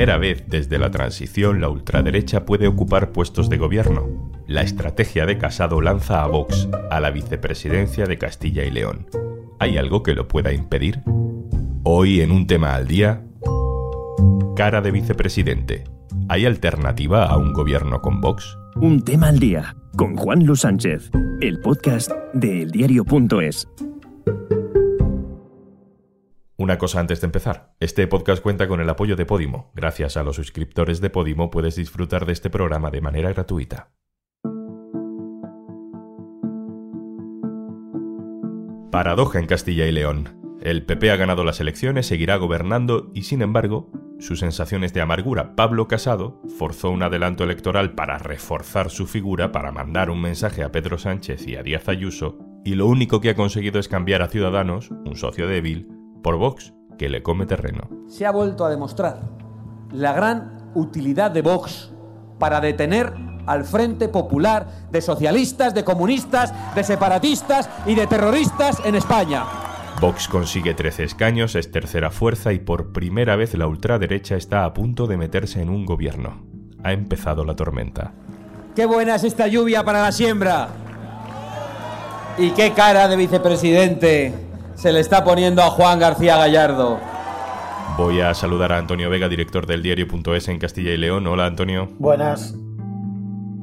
primera vez desde la transición la ultraderecha puede ocupar puestos de gobierno. La estrategia de Casado lanza a Vox a la vicepresidencia de Castilla y León. ¿Hay algo que lo pueda impedir? Hoy en un tema al día, cara de vicepresidente. ¿Hay alternativa a un gobierno con Vox? Un tema al día con Juan Luis Sánchez, el podcast de eldiario.es. Una cosa antes de empezar. Este podcast cuenta con el apoyo de Podimo. Gracias a los suscriptores de Podimo puedes disfrutar de este programa de manera gratuita. Paradoja en Castilla y León. El PP ha ganado las elecciones, seguirá gobernando y, sin embargo, sus sensaciones de amargura. Pablo Casado forzó un adelanto electoral para reforzar su figura, para mandar un mensaje a Pedro Sánchez y a Díaz Ayuso, y lo único que ha conseguido es cambiar a Ciudadanos, un socio débil, por Vox, que le come terreno. Se ha vuelto a demostrar la gran utilidad de Vox para detener al Frente Popular de socialistas, de comunistas, de separatistas y de terroristas en España. Vox consigue 13 escaños, es tercera fuerza y por primera vez la ultraderecha está a punto de meterse en un gobierno. Ha empezado la tormenta. ¡Qué buena es esta lluvia para la siembra! ¿Y qué cara de vicepresidente se le está poniendo a Juan García Gallardo? Voy a saludar a Antonio Vega, director del diario.es en Castilla y León. Hola, Antonio. Buenas.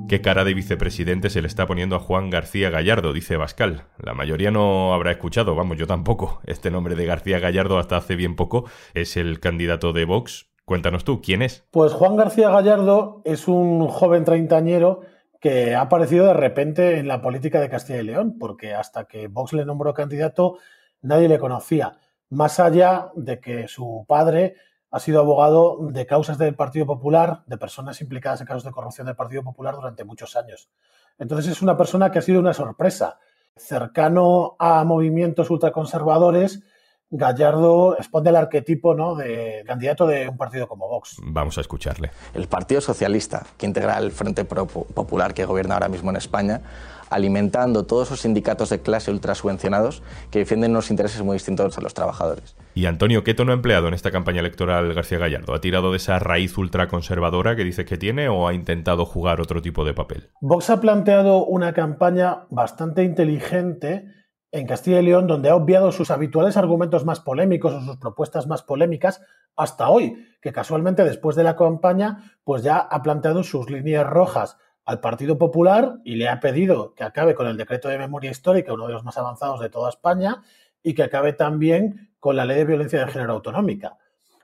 ¿Qué cara de vicepresidente se le está poniendo a Juan García Gallardo? Dice Bascal. La mayoría no habrá escuchado, vamos, yo tampoco. Este nombre de García Gallardo hasta hace bien poco es el candidato de Vox. Cuéntanos tú, ¿quién es? Pues Juan García Gallardo es un joven treintañero que ha aparecido de repente en la política de Castilla y León, porque hasta que Vox le nombró candidato nadie le conocía, más allá de que su padre ha sido abogado de causas del Partido Popular, de personas implicadas en casos de corrupción del Partido Popular durante muchos años. Entonces es una persona que ha sido una sorpresa. Cercano a movimientos ultraconservadores, Gallardo responde al arquetipo ¿no? de candidato de un partido como Vox. Vamos a escucharle. El Partido Socialista, que integra el Frente Popular que gobierna ahora mismo en España, alimentando todos esos sindicatos de clase ultrasubvencionados que defienden unos intereses muy distintos de los trabajadores. Y Antonio, ¿qué tono ha empleado en esta campaña electoral García Gallardo? ¿Ha tirado de esa raíz ultraconservadora que dice que tiene o ha intentado jugar otro tipo de papel? Vox ha planteado una campaña bastante inteligente en Castilla y León, donde ha obviado sus habituales argumentos más polémicos o sus propuestas más polémicas hasta hoy, que casualmente después de la campaña, pues ya ha planteado sus líneas rojas al Partido Popular y le ha pedido que acabe con el decreto de memoria histórica, uno de los más avanzados de toda España, y que acabe también con la ley de violencia de género autonómica.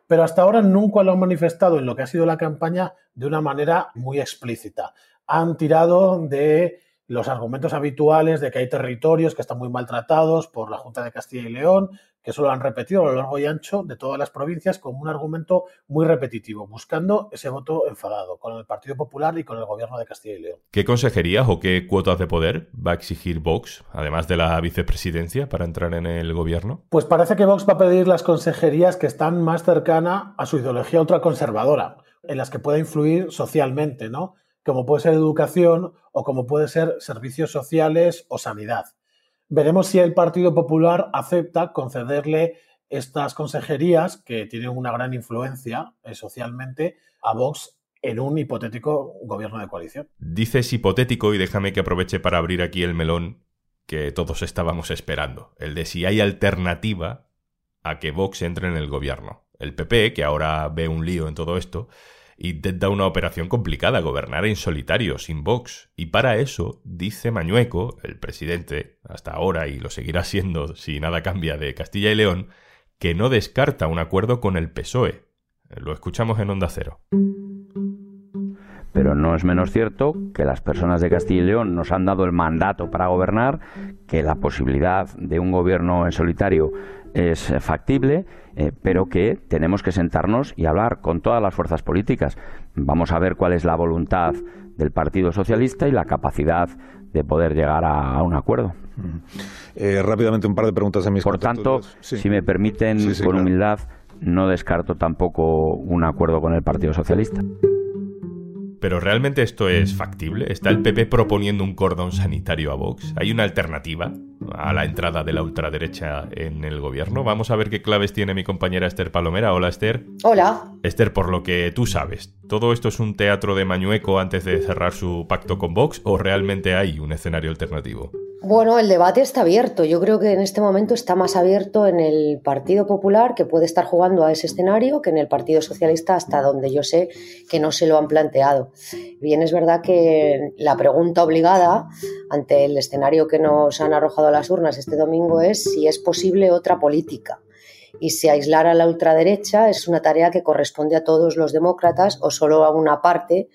Pero hasta ahora nunca lo han manifestado en lo que ha sido la campaña de una manera muy explícita. Han tirado de los argumentos habituales de que hay territorios que están muy maltratados por la Junta de Castilla y León, que eso lo han repetido a lo largo y ancho de todas las provincias como un argumento muy repetitivo, buscando ese voto enfadado con el Partido Popular y con el gobierno de Castilla y León. ¿Qué consejerías o qué cuotas de poder va a exigir Vox, además de la vicepresidencia, para entrar en el gobierno? Pues parece que Vox va a pedir las consejerías que están más cercanas a su ideología ultraconservadora, en las que pueda influir socialmente, ¿no? como puede ser educación o como puede ser servicios sociales o sanidad. Veremos si el Partido Popular acepta concederle estas consejerías, que tienen una gran influencia eh, socialmente, a Vox en un hipotético gobierno de coalición. Dices hipotético y déjame que aproveche para abrir aquí el melón que todos estábamos esperando, el de si hay alternativa a que Vox entre en el gobierno. El PP, que ahora ve un lío en todo esto, intenta una operación complicada, gobernar en solitario, sin Vox. Y para eso, dice Mañueco, el presidente, hasta ahora y lo seguirá siendo si nada cambia de Castilla y León, que no descarta un acuerdo con el PSOE. Lo escuchamos en Onda Cero. Pero no es menos cierto que las personas de Castilla y León nos han dado el mandato para gobernar, que la posibilidad de un gobierno en solitario es factible, eh, pero que tenemos que sentarnos y hablar con todas las fuerzas políticas. Vamos a ver cuál es la voluntad del Partido Socialista y la capacidad de poder llegar a, un acuerdo. Eh, rápidamente un par de preguntas a mis Por tanto, si me permiten, con humildad, no descarto tampoco un acuerdo con el Partido Socialista. Pero ¿realmente esto es factible? ¿Está el PP proponiendo un cordón sanitario a Vox? ¿Hay una alternativa a la entrada de la ultraderecha en el gobierno? Vamos a ver qué claves tiene mi compañera Esther Palomera. Hola Esther. Hola. Esther, por lo que tú sabes, ¿todo esto es un teatro de Mañueco antes de cerrar su pacto con Vox o realmente hay un escenario alternativo? Bueno, el debate está abierto. Yo creo que en este momento está más abierto en el Partido Popular, que puede estar jugando a ese escenario, que en el Partido Socialista, hasta donde yo sé que no se lo han planteado. Bien, es verdad que la pregunta obligada ante el escenario que nos han arrojado las urnas este domingo es si es posible otra política. Y si aislar a la ultraderecha es una tarea que corresponde a todos los demócratas o solo a una parte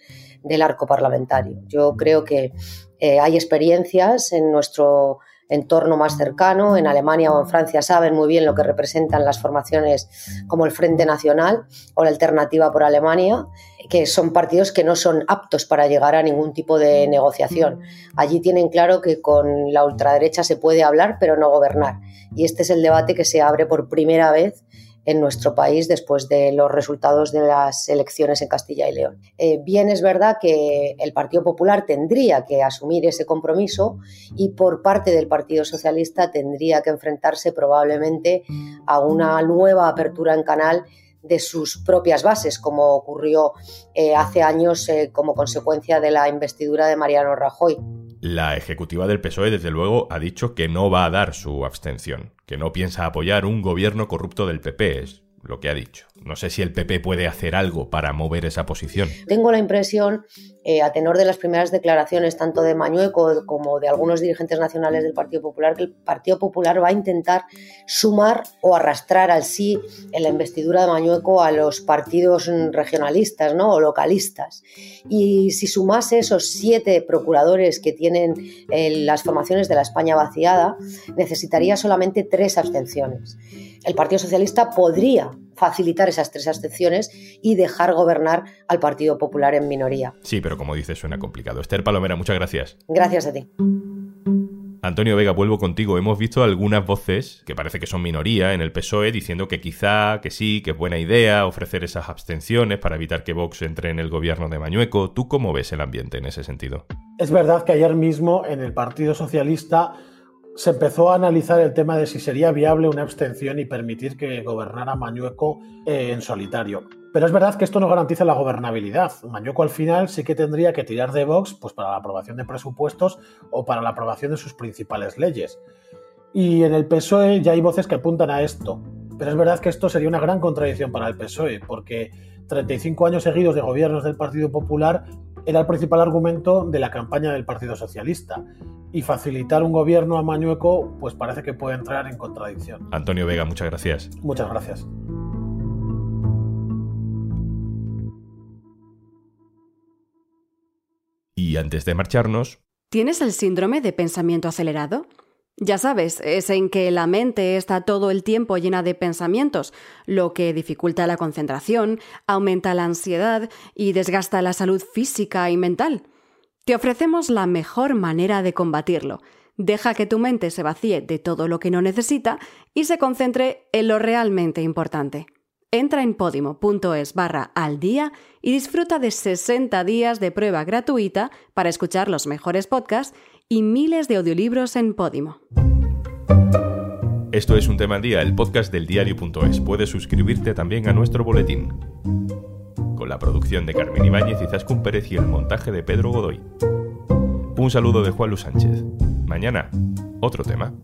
del arco parlamentario. Yo creo que eh, hay experiencias en nuestro entorno más cercano, en Alemania o en Francia saben muy bien lo que representan las formaciones como el Frente Nacional o la Alternativa por Alemania, que son partidos que no son aptos para llegar a ningún tipo de negociación. Allí tienen claro que con la ultraderecha se puede hablar, pero no gobernar. Y este es el debate que se abre por primera vez en nuestro país después de los resultados de las elecciones en Castilla y León. Eh, bien es verdad que el Partido Popular tendría que asumir ese compromiso y por parte del Partido Socialista tendría que enfrentarse probablemente a una nueva apertura en canal de sus propias bases, como ocurrió eh, hace años eh, como consecuencia de la investidura de Mariano Rajoy. La ejecutiva del PSOE, desde luego, ha dicho que no va a dar su abstención, que no piensa apoyar un gobierno corrupto del PP, lo que ha dicho. No sé si el PP puede hacer algo para mover esa posición. Tengo la impresión, eh, a tenor de las primeras declaraciones tanto de Mañueco como de algunos dirigentes nacionales del Partido Popular, que el Partido Popular va a intentar sumar o arrastrar al sí en la investidura de Mañueco a los partidos regionalistas ¿no? o localistas. Y si sumase esos siete procuradores que tienen eh, las formaciones de la España vaciada, necesitaría solamente tres abstenciones. El Partido Socialista podría facilitar esas tres abstenciones y dejar gobernar al Partido Popular en minoría. Sí, pero como dices, suena complicado. Esther Palomera, muchas gracias. Gracias a ti. Antonio Vega, vuelvo contigo. Hemos visto algunas voces, que parece que son minoría, en el PSOE, diciendo que quizá, que sí, que es buena idea ofrecer esas abstenciones para evitar que Vox entre en el gobierno de Mañueco. ¿Tú cómo ves el ambiente en ese sentido? Es verdad que ayer mismo en el Partido Socialista se empezó a analizar el tema de si sería viable una abstención y permitir que gobernara Mañueco eh, en solitario. Pero es verdad que esto no garantiza la gobernabilidad. Mañueco al final sí que tendría que tirar de Vox pues, para la aprobación de presupuestos o para la aprobación de sus principales leyes. Y en el PSOE ya hay voces que apuntan a esto. Pero es verdad que esto sería una gran contradicción para el PSOE, porque 35 años seguidos de gobiernos del Partido Popular era el principal argumento de la campaña del Partido Socialista y facilitar un gobierno a Mañueco, pues parece que puede entrar en contradicción. Antonio Vega, muchas gracias. Muchas gracias. Y antes de marcharnos... ¿Tienes el síndrome de pensamiento acelerado? Ya sabes, es en que la mente está todo el tiempo llena de pensamientos, lo que dificulta la concentración, aumenta la ansiedad y desgasta la salud física y mental. Te ofrecemos la mejor manera de combatirlo. Deja que tu mente se vacíe de todo lo que no necesita y se concentre en lo realmente importante. Entra en podimo.es barra al día y disfruta de 60 días de prueba gratuita para escuchar los mejores podcasts y miles de audiolibros en Podimo. Esto es un tema al día, el podcast del diario.es. Puedes suscribirte también a nuestro boletín con la producción de Carmen Ibáñez y Zascún Pérez y el montaje de Pedro Godoy. Un saludo de Juan Luis Sánchez. Mañana, otro tema.